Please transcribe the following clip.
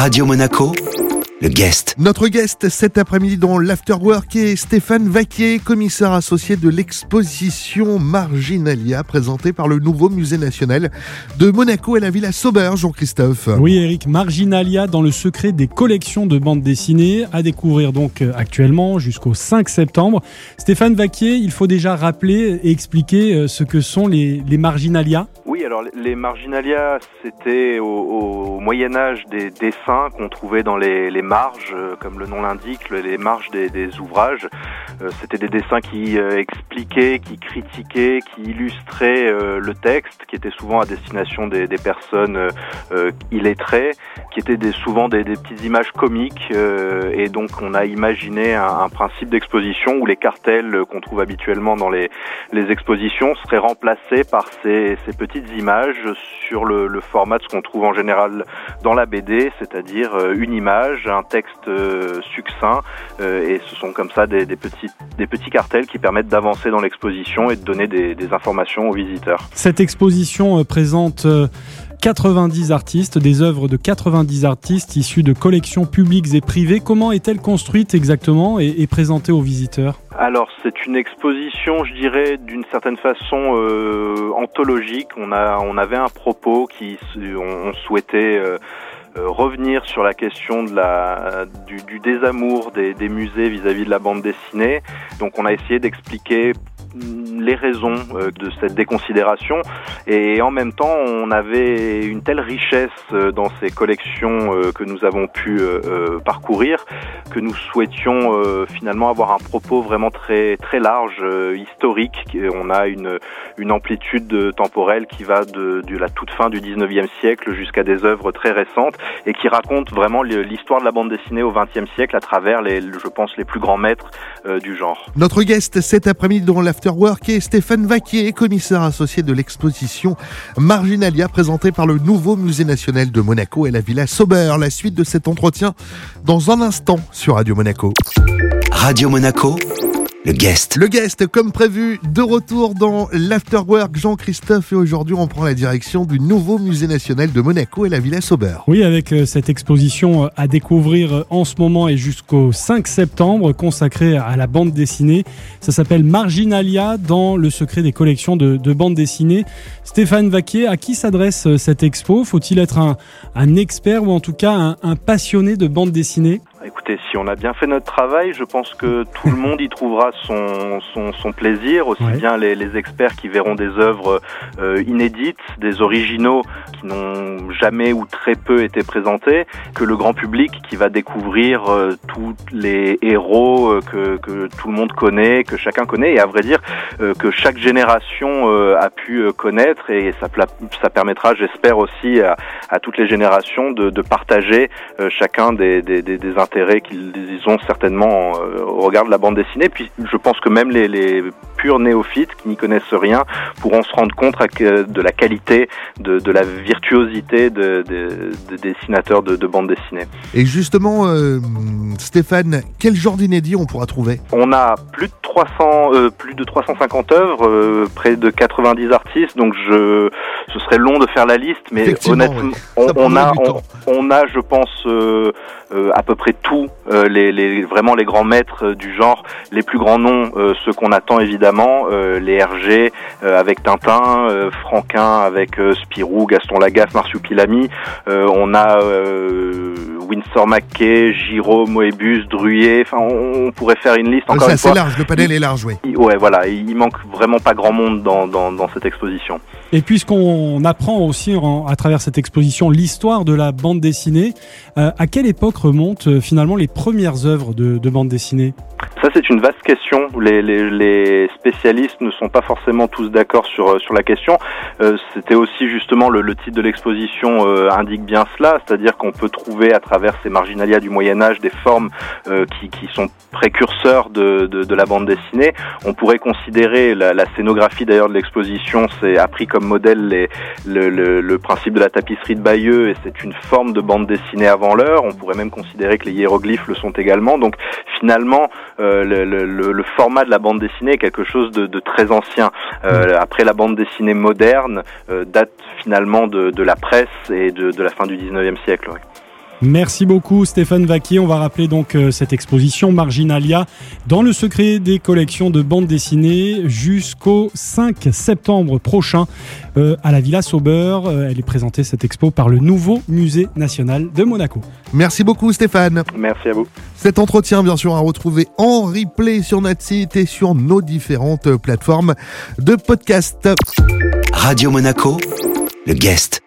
Radio Monaco, le guest. Notre guest cet après-midi dans l'Afterwork est Stéphane Vaquier, commissaire associé de l'exposition Marginalia, présentée par le nouveau musée national de Monaco et la Villa Sauber, Jean-Christophe. Oui, Eric, Marginalia dans le secret des collections de bandes dessinées, à découvrir donc euh, actuellement jusqu'au 5 septembre. Stéphane Vaquier, il faut déjà rappeler et expliquer euh, ce que sont les, les Marginalia. Oui, alors les marginalia, c'était au, au, Moyen Âge des dessins qu'on trouvait dans les, les, marges, euh, comme le nom l'indique, les marges des, des ouvrages. Euh, c'était des dessins qui euh, expliquaient, qui critiquaient, qui illustraient euh, le texte, qui était souvent à destination des, des personnes euh, illettrées, qui étaient des, souvent des, petites images comiques. et donc on a imaginé un, un principe d'exposition où les cartels qu'on trouve habituellement dans les, les expositions seraient remplacés par ces, ces petites images sur le, format de ce qu'on trouve en général dans la BD, c'est-à-dire euh, une image, un texte euh, succinct, euh, et ce sont comme ça des, petits, des petits cartels qui permettent d'avancer dans l'exposition et de donner des, informations aux visiteurs. Cette exposition présente 90 artistes, des œuvres de 90 artistes issues de collections publiques et privées. Comment est-elle construite exactement et, présentée aux visiteurs? Alors c'est une exposition, je dirais, d'une certaine façon euh, anthologique. On a, on avait un propos qui, on, souhaitait euh, revenir sur la question de la, du, désamour des, musées vis-à-vis -vis de la bande dessinée. Donc on a essayé d'expliquer les raisons euh, de cette déconsidération et en même temps on avait une telle richesse euh, dans ces collections euh, que nous avons pu parcourir que nous souhaitions finalement avoir un propos vraiment très très large historique on a une une amplitude temporelle qui va de, de la toute fin du 19e siècle jusqu'à des œuvres très récentes et qui raconte vraiment l'histoire de la bande dessinée au 20e siècle à travers les je pense les plus grands maîtres du genre. Notre guest cet après-midi dans est Stéphane Vaquier, commissaire associé de l'exposition Marginalia présentée par le nouveau musée national de Monaco et la Villa Sauber. La suite de cet entretien dans un instant sur Radio Monaco. Radio Monaco le guest. Le guest, comme prévu, de retour dans l'Afterwork, Jean-Christophe, et aujourd'hui on prend la direction du nouveau musée national de Monaco et la Villa Sauber. Oui, avec euh, cette exposition euh, à découvrir euh, en ce moment et jusqu'au 5 septembre, consacrée à la bande dessinée. Ça s'appelle Marginalia dans le secret des collections de, de bande dessinée. Stéphane Vaquier, à qui s'adresse cette expo? Faut-il être un, un, expert ou en tout cas un, un passionné de bande dessinée? Écoutez, si on a bien fait notre travail, je pense que tout le monde y trouvera son, son, son plaisir, aussi ouais. bien les, les, experts qui verront des œuvres euh, inédites, des originaux qui n'ont jamais ou très peu été présentés, que le grand public qui va découvrir euh, tous les héros euh, que, que, tout le monde connaît, que chacun connaît, et à vrai dire euh, que chaque génération euh, a pu connaître, et ça, ça permettra, j'espère aussi, à, à, toutes les générations de, de partager chacun des, des, des, des intérêts qu'ils ont certainement euh, au regard de la bande dessinée. Puis je pense que même les, les purs néophytes qui n'y connaissent rien pourront se rendre compte de la qualité, de, de la virtuosité de, de, de dessinateurs de, de, bande dessinée. Et justement, euh, Stéphane, quel genre d'inédit on pourra trouver? On a plus de 300, euh, plus de 350 œuvres, euh, près de 90 artistes, donc je, ce serait long de faire la liste, mais honnêtement, on, on, a, on, on, a, je pense, euh, euh à peu près tous les, les, vraiment les grands maîtres du genre, les plus grands noms, ceux qu'on attend évidemment, les Hergé avec Tintin, Franquin avec Spirou, Gaston Lagaffe, Marsupilami, on a Winsor McKay, Giraud, Moebius, Druyer, enfin on, pourrait faire une liste encore ça, une fois. C'est large, le panel est large, oui. Ouais, voilà, il manque vraiment pas grand monde dans, dans, dans cette exposition. Et puisqu'on apprend aussi en, à travers cette exposition l'histoire de la bande dessinée, euh, à quelle époque remontent euh, finalement les premières œuvres de, de bande dessinée? Ça, c'est une vaste question. Les, les, spécialistes ne sont pas forcément tous d'accord sur, sur la question. Euh, C'était aussi justement le, titre de l'exposition euh, indique bien cela, c'est-à-dire qu'on peut trouver à travers ces marginalia du Moyen Âge des formes euh, qui, sont précurseurs de, de, la bande dessinée. On pourrait considérer la, scénographie d'ailleurs de l'exposition, c'est a pris comme modèle les, le, le, le, principe de la tapisserie de Bayeux et c'est une forme de bande dessinée avant l'heure. On pourrait même considérer que les hiéroglyphes le sont également. Donc finalement, euh, le, le, le, format de la bande dessinée est quelque chose de, de très ancien. Euh, après la bande dessinée moderne, euh, date finalement de, de, la presse et de, de la fin du 19e siècle. Ouais. Merci beaucoup Stéphane Vaquier. On va rappeler donc euh, cette exposition Marginalia dans le secret des collections de bandes dessinées jusqu'au 5 septembre prochain euh, à la Villa Sauber. Euh, elle est présentée cette expo par le nouveau musée national de Monaco. Merci beaucoup Stéphane. Merci à vous. Cet entretien, bien sûr, à retrouver en replay sur notre site et sur nos différentes plateformes de podcast. Radio Monaco, le guest.